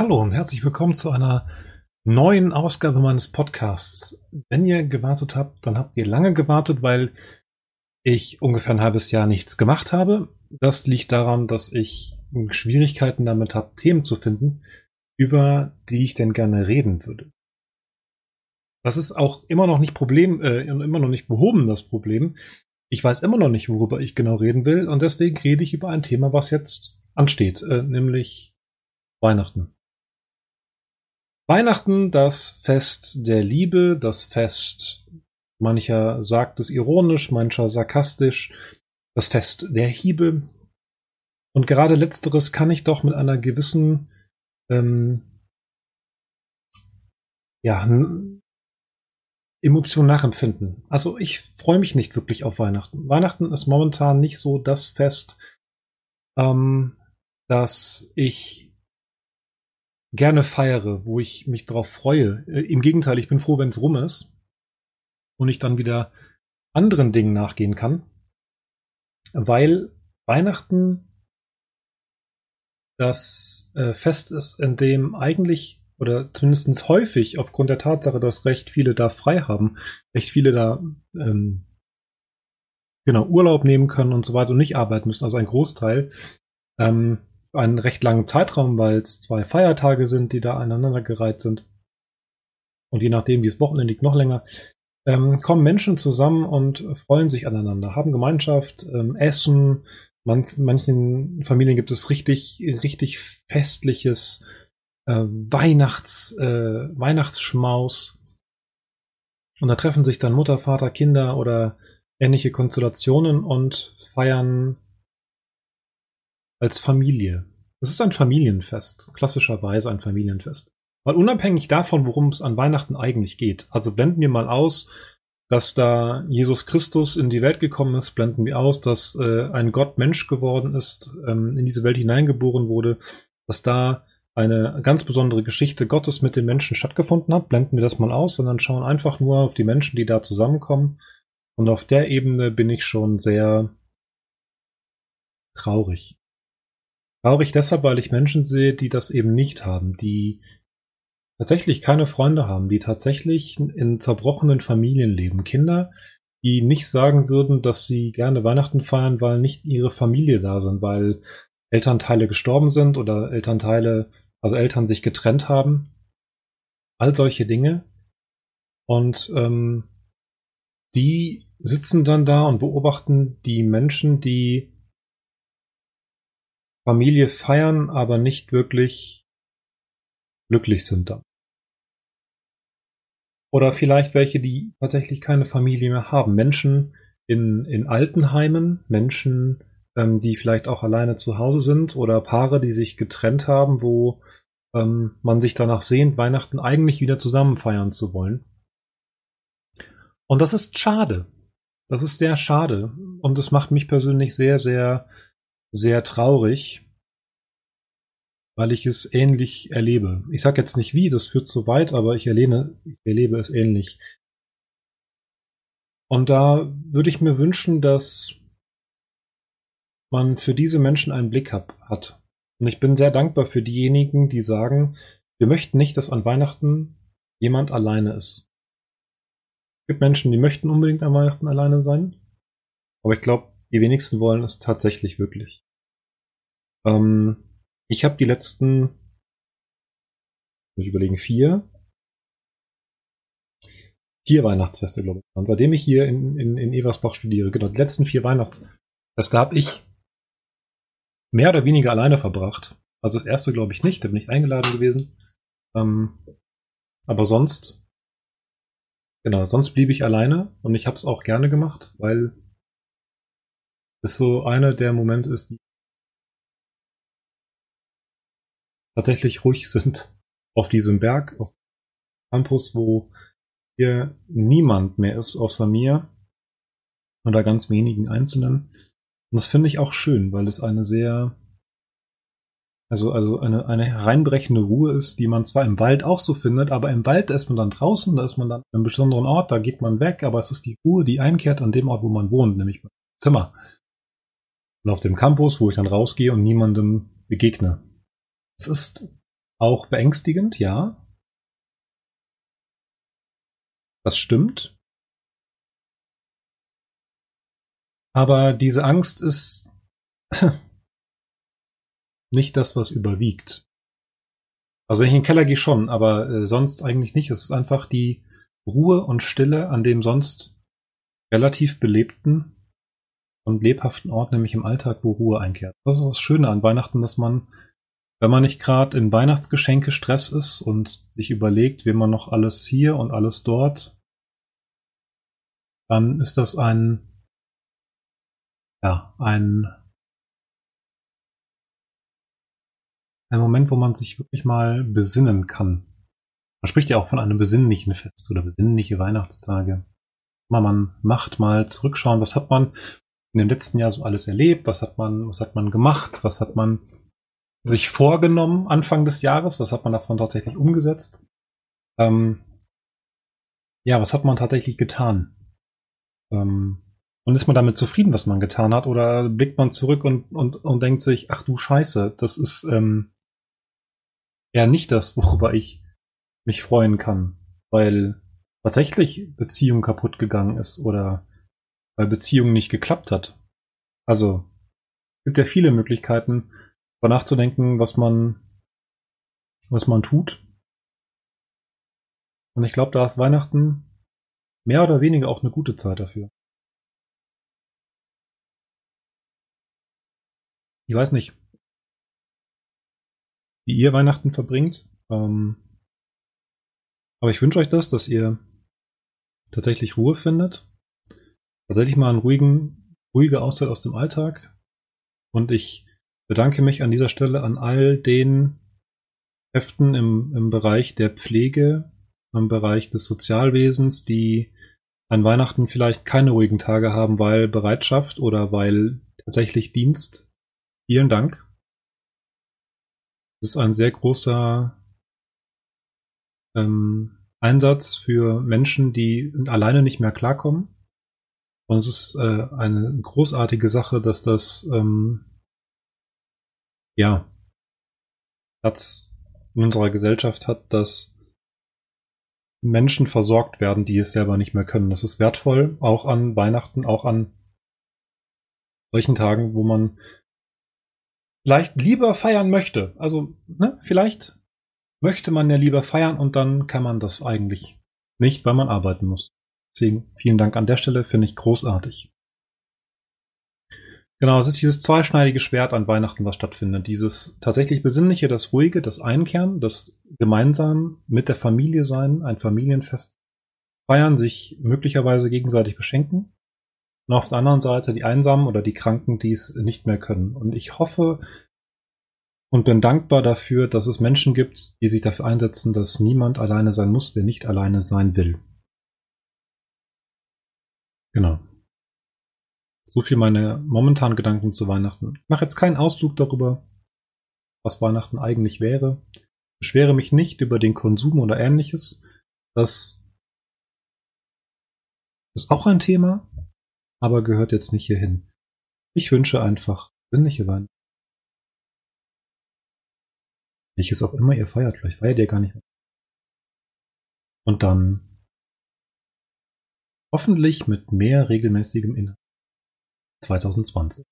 Hallo und herzlich willkommen zu einer neuen Ausgabe meines Podcasts. Wenn ihr gewartet habt, dann habt ihr lange gewartet, weil ich ungefähr ein halbes Jahr nichts gemacht habe. Das liegt daran, dass ich Schwierigkeiten damit habe, Themen zu finden, über die ich denn gerne reden würde. Das ist auch immer noch nicht Problem, äh, immer noch nicht behoben, das Problem. Ich weiß immer noch nicht, worüber ich genau reden will, und deswegen rede ich über ein Thema, was jetzt ansteht, äh, nämlich Weihnachten. Weihnachten, das Fest der Liebe, das Fest, mancher sagt es ironisch, mancher sarkastisch, das Fest der Hiebe. Und gerade letzteres kann ich doch mit einer gewissen, ähm, ja, Emotion nachempfinden. Also ich freue mich nicht wirklich auf Weihnachten. Weihnachten ist momentan nicht so das Fest, ähm, das ich gerne feiere, wo ich mich darauf freue. Äh, Im Gegenteil, ich bin froh, wenn es rum ist und ich dann wieder anderen Dingen nachgehen kann, weil Weihnachten das äh, Fest ist, in dem eigentlich oder zumindest häufig aufgrund der Tatsache, dass recht viele da frei haben, recht viele da ähm, genau Urlaub nehmen können und so weiter und nicht arbeiten müssen, also ein Großteil, ähm, einen recht langen Zeitraum, weil es zwei Feiertage sind, die da aneinandergereiht sind. Und je nachdem, wie es Wochenende liegt, noch länger, ähm, kommen Menschen zusammen und freuen sich aneinander, haben Gemeinschaft, ähm, essen. Man, manchen Familien gibt es richtig, richtig festliches äh, Weihnachts, äh, Weihnachtsschmaus. Und da treffen sich dann Mutter, Vater, Kinder oder ähnliche Konstellationen und feiern als Familie. Es ist ein Familienfest, klassischerweise ein Familienfest. Weil unabhängig davon, worum es an Weihnachten eigentlich geht, also blenden wir mal aus, dass da Jesus Christus in die Welt gekommen ist, blenden wir aus, dass äh, ein Gott Mensch geworden ist, ähm, in diese Welt hineingeboren wurde, dass da eine ganz besondere Geschichte Gottes mit den Menschen stattgefunden hat, blenden wir das mal aus, sondern schauen einfach nur auf die Menschen, die da zusammenkommen. Und auf der Ebene bin ich schon sehr traurig. Traurig deshalb, weil ich Menschen sehe, die das eben nicht haben, die tatsächlich keine Freunde haben, die tatsächlich in zerbrochenen Familien leben. Kinder, die nicht sagen würden, dass sie gerne Weihnachten feiern, weil nicht ihre Familie da sind, weil Elternteile gestorben sind oder Elternteile, also Eltern sich getrennt haben. All solche Dinge. Und ähm, die sitzen dann da und beobachten die Menschen, die Familie feiern, aber nicht wirklich glücklich sind dann. Oder vielleicht welche, die tatsächlich keine Familie mehr haben. Menschen in, in Altenheimen, Menschen, ähm, die vielleicht auch alleine zu Hause sind oder Paare, die sich getrennt haben, wo ähm, man sich danach sehnt, Weihnachten eigentlich wieder zusammen feiern zu wollen. Und das ist schade. Das ist sehr schade. Und es macht mich persönlich sehr, sehr sehr traurig, weil ich es ähnlich erlebe. Ich sage jetzt nicht wie, das führt zu weit, aber ich erlebe, ich erlebe es ähnlich. Und da würde ich mir wünschen, dass man für diese Menschen einen Blick hab, hat. Und ich bin sehr dankbar für diejenigen, die sagen, wir möchten nicht, dass an Weihnachten jemand alleine ist. Es gibt Menschen, die möchten unbedingt an Weihnachten alleine sein. Aber ich glaube, die wenigsten wollen es tatsächlich wirklich. Ähm, ich habe die letzten, muss ich überlegen, vier, vier Weihnachtsfeste, glaube ich. Und seitdem ich hier in, in, in Eversbach studiere, genau, die letzten vier Weihnachtsfeste habe ich mehr oder weniger alleine verbracht. Also das erste glaube ich nicht, da bin ich eingeladen gewesen. Ähm, aber sonst, genau, sonst blieb ich alleine und ich habe es auch gerne gemacht, weil es so einer der Momente ist, die tatsächlich ruhig sind auf diesem Berg, auf Campus, wo hier niemand mehr ist außer mir oder ganz wenigen Einzelnen. Und das finde ich auch schön, weil es eine sehr, also, also eine, eine hereinbrechende Ruhe ist, die man zwar im Wald auch so findet, aber im Wald ist man dann draußen, da ist man dann an einem besonderen Ort, da geht man weg, aber es ist die Ruhe, die einkehrt an dem Ort, wo man wohnt, nämlich Zimmer. Und auf dem Campus, wo ich dann rausgehe und niemandem begegne. Es ist auch beängstigend, ja. Das stimmt. Aber diese Angst ist nicht das, was überwiegt. Also wenn ich in den Keller gehe schon, aber äh, sonst eigentlich nicht. Es ist einfach die Ruhe und Stille an dem sonst relativ belebten und lebhaften Ort, nämlich im Alltag, wo Ruhe einkehrt. Das ist das Schöne an Weihnachten, dass man, wenn man nicht gerade in Weihnachtsgeschenke Stress ist und sich überlegt, wie man noch alles hier und alles dort, dann ist das ein, ja, ein, ein Moment, wo man sich wirklich mal besinnen kann. Man spricht ja auch von einem besinnlichen Fest oder besinnliche Weihnachtstage. Man macht mal zurückschauen, was hat man in dem letzten Jahr so alles erlebt? Was hat man, was hat man gemacht? Was hat man sich vorgenommen Anfang des Jahres? Was hat man davon tatsächlich umgesetzt? Ähm, ja, was hat man tatsächlich getan? Ähm, und ist man damit zufrieden, was man getan hat? Oder blickt man zurück und, und, und denkt sich, ach du Scheiße, das ist ähm, ja nicht das, worüber ich mich freuen kann, weil tatsächlich Beziehung kaputt gegangen ist oder weil Beziehung nicht geklappt hat. Also, gibt ja viele Möglichkeiten, darüber nachzudenken, was man, was man tut. Und ich glaube, da ist Weihnachten mehr oder weniger auch eine gute Zeit dafür. Ich weiß nicht, wie ihr Weihnachten verbringt. Ähm, aber ich wünsche euch das, dass ihr tatsächlich Ruhe findet tatsächlich mal einen ruhigen, ruhige Auszeit aus dem Alltag. Und ich bedanke mich an dieser Stelle an all den Kräften im, im Bereich der Pflege, im Bereich des Sozialwesens, die an Weihnachten vielleicht keine ruhigen Tage haben, weil Bereitschaft oder weil tatsächlich Dienst. Vielen Dank. Das ist ein sehr großer ähm, Einsatz für Menschen, die alleine nicht mehr klarkommen und es ist äh, eine großartige Sache, dass das ähm, ja Platz in unserer Gesellschaft hat, dass Menschen versorgt werden, die es selber nicht mehr können. Das ist wertvoll, auch an Weihnachten, auch an solchen Tagen, wo man vielleicht lieber feiern möchte. Also, ne, vielleicht möchte man ja lieber feiern und dann kann man das eigentlich nicht, weil man arbeiten muss. Deswegen vielen Dank an der Stelle, finde ich großartig. Genau, es ist dieses zweischneidige Schwert an Weihnachten, was stattfindet. Dieses tatsächlich Besinnliche, das Ruhige, das Einkehren, das gemeinsam mit der Familie sein, ein Familienfest feiern, sich möglicherweise gegenseitig beschenken. Und auf der anderen Seite die Einsamen oder die Kranken, die es nicht mehr können. Und ich hoffe und bin dankbar dafür, dass es Menschen gibt, die sich dafür einsetzen, dass niemand alleine sein muss, der nicht alleine sein will. Genau. So viel meine momentanen Gedanken zu Weihnachten. Ich mache jetzt keinen Ausflug darüber, was Weihnachten eigentlich wäre. Beschwere mich nicht über den Konsum oder ähnliches. Das ist auch ein Thema, aber gehört jetzt nicht hierhin. Ich wünsche einfach sinnliche Weihnachten. Welches auch immer ihr feiert, vielleicht feiert ihr gar nicht mehr. Und dann Hoffentlich mit mehr regelmäßigem Inhalt. 2020